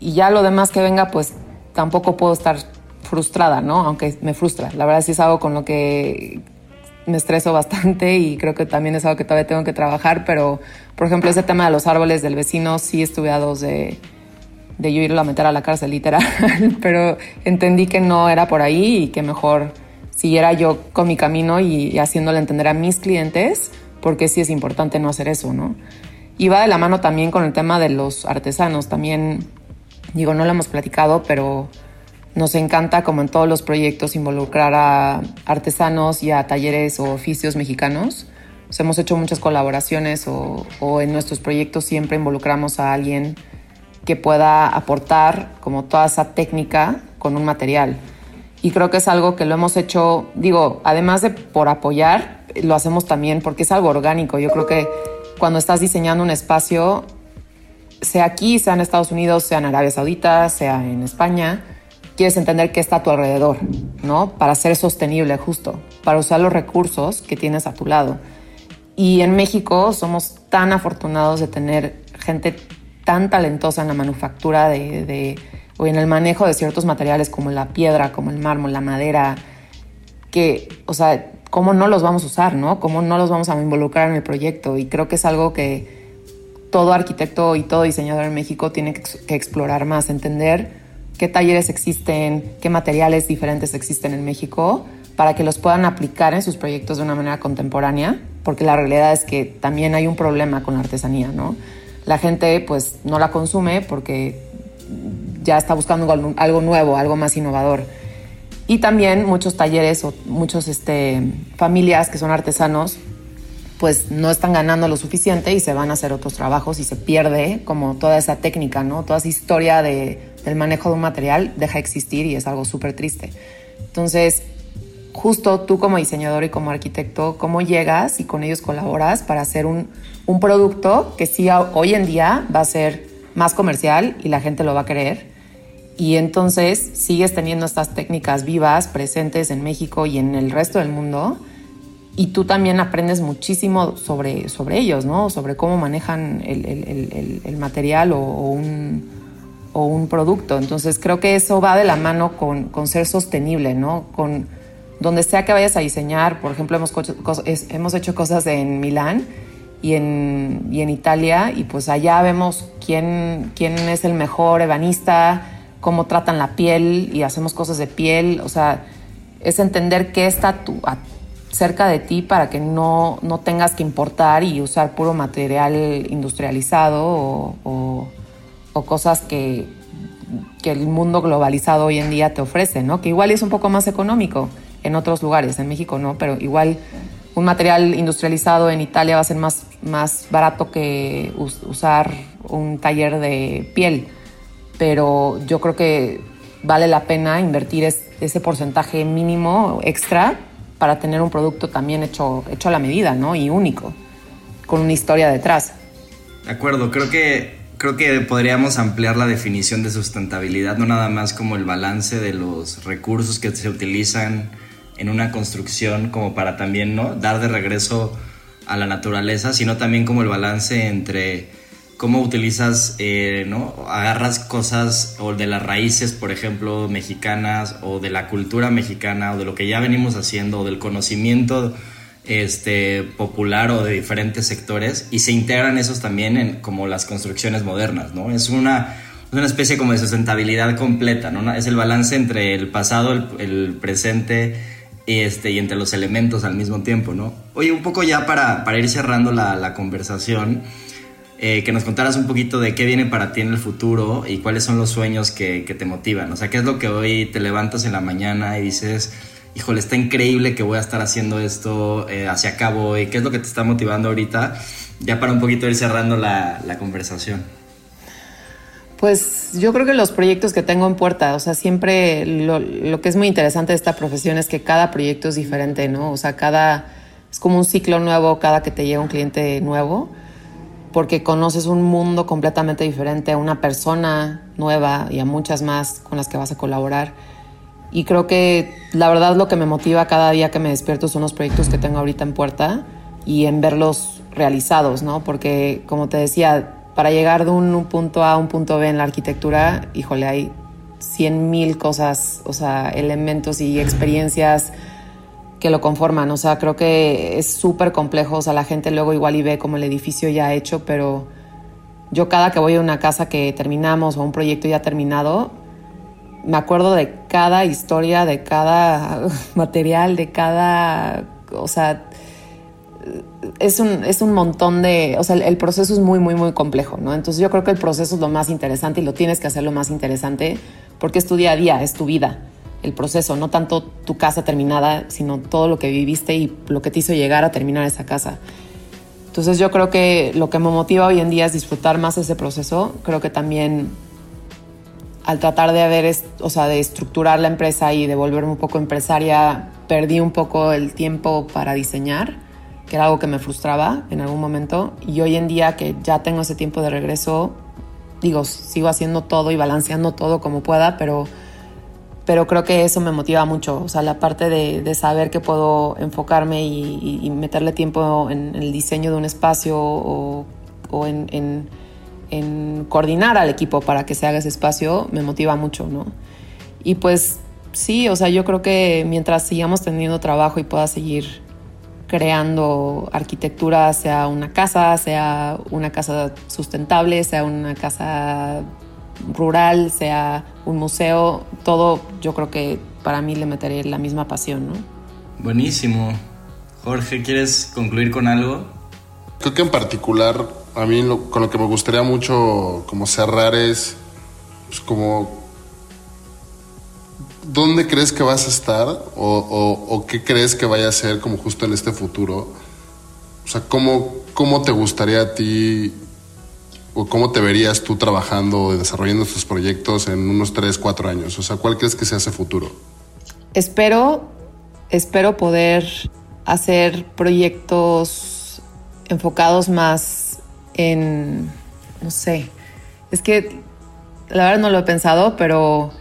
Y ya lo demás que venga, pues tampoco puedo estar frustrada, ¿no? Aunque me frustra. La verdad sí es algo con lo que me estreso bastante y creo que también es algo que todavía tengo que trabajar, pero por ejemplo ese tema de los árboles del vecino sí estuve a dos de de yo irlo a meter a la cárcel literal, <laughs> pero entendí que no era por ahí y que mejor siguiera yo con mi camino y, haciéndole entender a mis clientes porque sí es importante no hacer eso, ¿no? Y va de la mano también con el tema de los artesanos, también, digo, no lo hemos platicado, pero nos encanta, como en todos los proyectos, involucrar a artesanos y a talleres o oficios mexicanos. hemos hecho muchas colaboraciones o, o en nuestros proyectos siempre involucramos a alguien que pueda aportar como toda esa técnica con un material. Y creo que es algo que lo hemos hecho, digo, además de por apoyar, lo hacemos también porque es algo orgánico. Yo creo que cuando estás diseñando un espacio, sea aquí, sea en Estados Unidos, sea en Arabia Saudita, sea en España, quieres entender qué está a tu alrededor, ¿no? Para ser sostenible, justo, para usar los recursos que tienes a tu lado. Y en México somos tan afortunados de tener gente tan talentosa en la manufactura de o en el manejo de ciertos materiales como la piedra, como el mármol, la madera, que, o sea, cómo no los vamos a usar, ¿no? Cómo no los vamos a involucrar en el proyecto. Y creo que es algo que todo arquitecto y todo diseñador en México tiene que, explorar más, entender qué talleres existen, qué materiales diferentes existen en México para que los puedan aplicar en sus proyectos de una manera contemporánea, porque la realidad es que también hay un problema con la artesanía, ¿no? La gente pues no la consume porque ya está buscando algo, nuevo, algo más innovador. Y también muchos talleres o muchas este, familias que son artesanos, pues no están ganando lo suficiente y se van a hacer otros trabajos y se pierde como toda esa técnica, ¿no? Toda esa historia de, del manejo de un material deja de existir y es algo súper triste. Entonces, justo tú como diseñador y como arquitecto, ¿cómo llegas y con ellos colaboras para hacer un, un producto que sí hoy en día va a ser más comercial y la gente lo va a querer? Y entonces sigues teniendo estas técnicas vivas, presentes en México y en el resto del mundo. Y tú también aprendes muchísimo sobre, sobre ellos, ¿no? Sobre cómo manejan el, el, el, material o, un, o, un, producto. Entonces creo que eso va de la mano con, con, ser sostenible, ¿no? Con donde sea que vayas a diseñar, por ejemplo, hemos, hemos hecho cosas en Milán y en, y en Italia y pues allá vemos quién, quién es el mejor ebanista, cómo tratan la piel y hacemos cosas de piel. O sea, es entender qué está tu, cerca de ti para que no, no, tengas que importar y usar puro material industrializado o, o, cosas que, que, el mundo globalizado hoy en día te ofrece, ¿no? Que igual es un poco más económico en otros lugares, en México no, pero igual un material industrializado en Italia va a ser más, más barato que usar un taller de piel pero yo creo que vale la pena invertir ese porcentaje mínimo extra para tener un producto también hecho, hecho a la medida, ¿no? Y único, con una historia detrás. De acuerdo, creo que, creo que podríamos ampliar la definición de sustentabilidad, no nada más como el balance de los recursos que se utilizan en una construcción como para también ¿no? dar de regreso a la naturaleza, sino también como el balance entre cómo utilizas, eh, ¿no? Agarras cosas o de las raíces, por ejemplo, mexicanas o de la cultura mexicana o de lo que ya venimos haciendo o del conocimiento este, popular o de diferentes sectores y se integran esos también en como las construcciones modernas, ¿no? Es una, una especie como de sustentabilidad completa, ¿no? Es el balance entre el pasado, el, presente este, y entre los elementos al mismo tiempo, ¿no? Oye, un poco ya para, para ir cerrando la, la conversación, eh, que nos contaras un poquito de qué viene para ti en el futuro y cuáles son los sueños que, te motivan. O sea, qué es lo que hoy te levantas en la mañana y dices, híjole, está increíble que voy a estar haciendo esto eh, hacia cabo y qué es lo que te está motivando ahorita, ya para un poquito ir cerrando la, conversación. Pues yo creo que los proyectos que tengo en puerta, o sea, siempre lo, que es muy interesante de esta profesión es que cada proyecto es diferente, ¿no? O sea, cada, es como un ciclo nuevo cada que te llega un cliente nuevo porque conoces un mundo completamente diferente, una persona nueva y a muchas más con las que vas a colaborar. Y creo que la verdad lo que me motiva cada día que me despierto son los proyectos que tengo ahorita en puerta y en verlos realizados, ¿no? Porque como te decía, para llegar de un punto A a un punto B en la arquitectura, híjole, hay cien mil cosas, o sea, elementos y experiencias que lo conforman. O sea, creo que es súper complejo. O sea, la gente luego igual y ve como el edificio ya hecho, pero yo cada que voy a una casa que terminamos o un proyecto ya terminado, me acuerdo de cada historia, de cada <laughs> material, de cada... O sea, es un, es un montón de... O sea, el, el proceso es muy, muy, muy complejo, ¿no? Entonces yo creo que el proceso es lo más interesante y lo tienes que hacer lo más interesante porque es tu día a día, es tu vida el proceso, no tanto tu casa terminada, sino todo lo que viviste y lo que te hizo llegar a terminar esa casa. Entonces yo creo que lo que me motiva hoy en día es disfrutar más ese proceso. Creo que también al tratar de haber, o sea, de estructurar la empresa y de volverme un poco empresaria, perdí un poco el tiempo para diseñar, que era algo que me frustraba en algún momento. Y hoy en día que ya tengo ese tiempo de regreso, digo, sigo haciendo todo y balanceando todo como pueda, pero, pero creo que eso me motiva mucho. O sea, la parte de, saber que puedo enfocarme y, meterle tiempo en, el diseño de un espacio o, en coordinar al equipo para que se haga ese espacio me motiva mucho, ¿no? Y pues sí, o sea, yo creo que mientras sigamos teniendo trabajo y pueda seguir creando arquitectura, sea una casa, sea una casa sustentable, sea una casa rural, sea un museo, todo yo creo que para mí le meteré la misma pasión, ¿no? Buenísimo. Jorge, ¿quieres concluir con algo? Creo que en particular a mí con lo que me gustaría mucho como cerrar es pues, como ¿dónde crees que vas a estar o, qué crees que vaya a ser como justo en este futuro? O sea, ¿cómo, ¿cómo te gustaría a ti o cómo te verías tú trabajando o desarrollando estos proyectos en unos 3, 4 años? O sea, ¿cuál crees que sea ese futuro? Espero, espero poder hacer proyectos enfocados más en, no sé, es que la verdad no lo he pensado, pero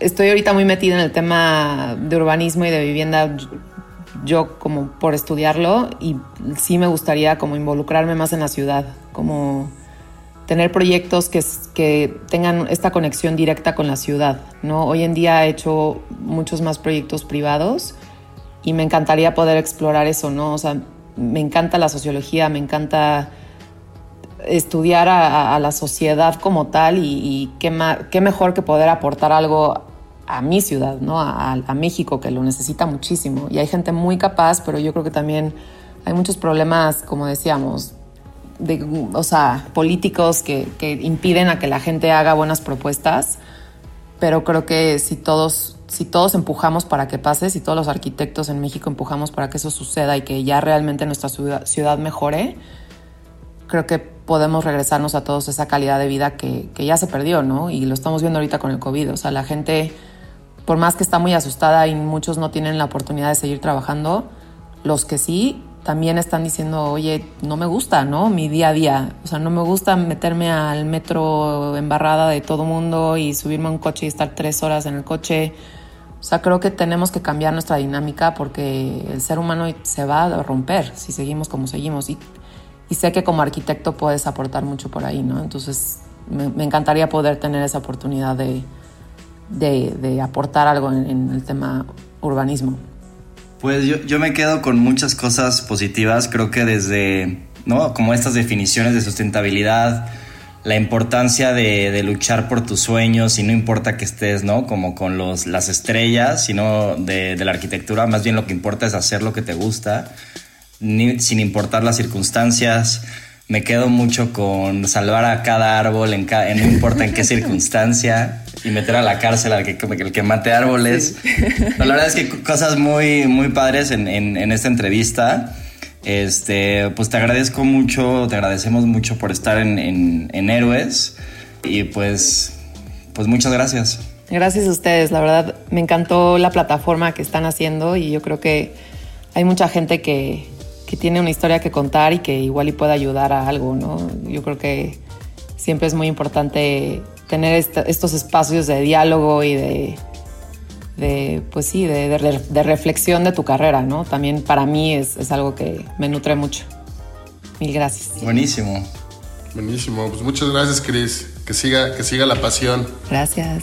estoy ahorita muy metida en el tema de urbanismo y de vivienda yo como por estudiarlo y sí me gustaría como involucrarme más en la ciudad, como tener proyectos que, que tengan esta conexión directa con la ciudad, ¿no? Hoy en día he hecho muchos más proyectos privados y me encantaría poder explorar eso, ¿no? O sea, me encanta la sociología, me encanta estudiar a, la sociedad como tal y, qué, qué, mejor que poder aportar algo a mi ciudad, ¿no? A, México, que lo necesita muchísimo. Y hay gente muy capaz, pero yo creo que también hay muchos problemas, como decíamos, de, o sea, políticos que, que impiden a que la gente haga buenas propuestas. Pero creo que si todos, si todos empujamos para que pase, si todos los arquitectos en México empujamos para que eso suceda y que ya realmente nuestra ciudad, ciudad mejore, creo que podemos regresarnos a todos esa calidad de vida que, ya se perdió, ¿no? Y lo estamos viendo ahorita con el COVID. O sea, la gente, por más que está muy asustada y muchos no tienen la oportunidad de seguir trabajando, los que sí también están diciendo, oye, no me gusta, ¿no? Mi día a día. O sea, no me gusta meterme al metro embarrada de todo mundo y subirme a un coche y estar tres horas en el coche. O sea, creo que tenemos que cambiar nuestra dinámica porque el ser humano se va a romper si seguimos como seguimos. Y y sé que como arquitecto puedes aportar mucho por ahí, ¿no? Entonces me, encantaría poder tener esa oportunidad de, de, aportar algo en, el tema urbanismo. Pues yo, yo, me quedo con muchas cosas positivas, creo que desde, ¿no? Como estas definiciones de sustentabilidad, la importancia de, luchar por tus sueños y no importa que estés, ¿no? Como con los, las estrellas, sino de, la arquitectura, más bien lo que importa es hacer lo que te gusta sin importar las circunstancias. Me quedo mucho con salvar a cada árbol, en, no importa en qué <laughs> circunstancia, y meter a la cárcel al que, el que mate árboles. la verdad es que cosas muy, muy padres en, en, esta entrevista. Este, pues te agradezco mucho, te agradecemos mucho por estar en, en, Héroes. Y pues, pues muchas gracias. Gracias a ustedes, la verdad me encantó la plataforma que están haciendo y yo creo que hay mucha gente que, que tiene una historia que contar y que igual y puede ayudar a algo, ¿no? Yo creo que siempre es muy importante tener estos espacios de diálogo y de, de pues sí, de, de, reflexión de tu carrera, ¿no? También para mí es, es algo que me nutre mucho. Mil gracias. Buenísimo. Buenísimo. Pues muchas gracias, Cris. Que siga, que siga la pasión. Gracias.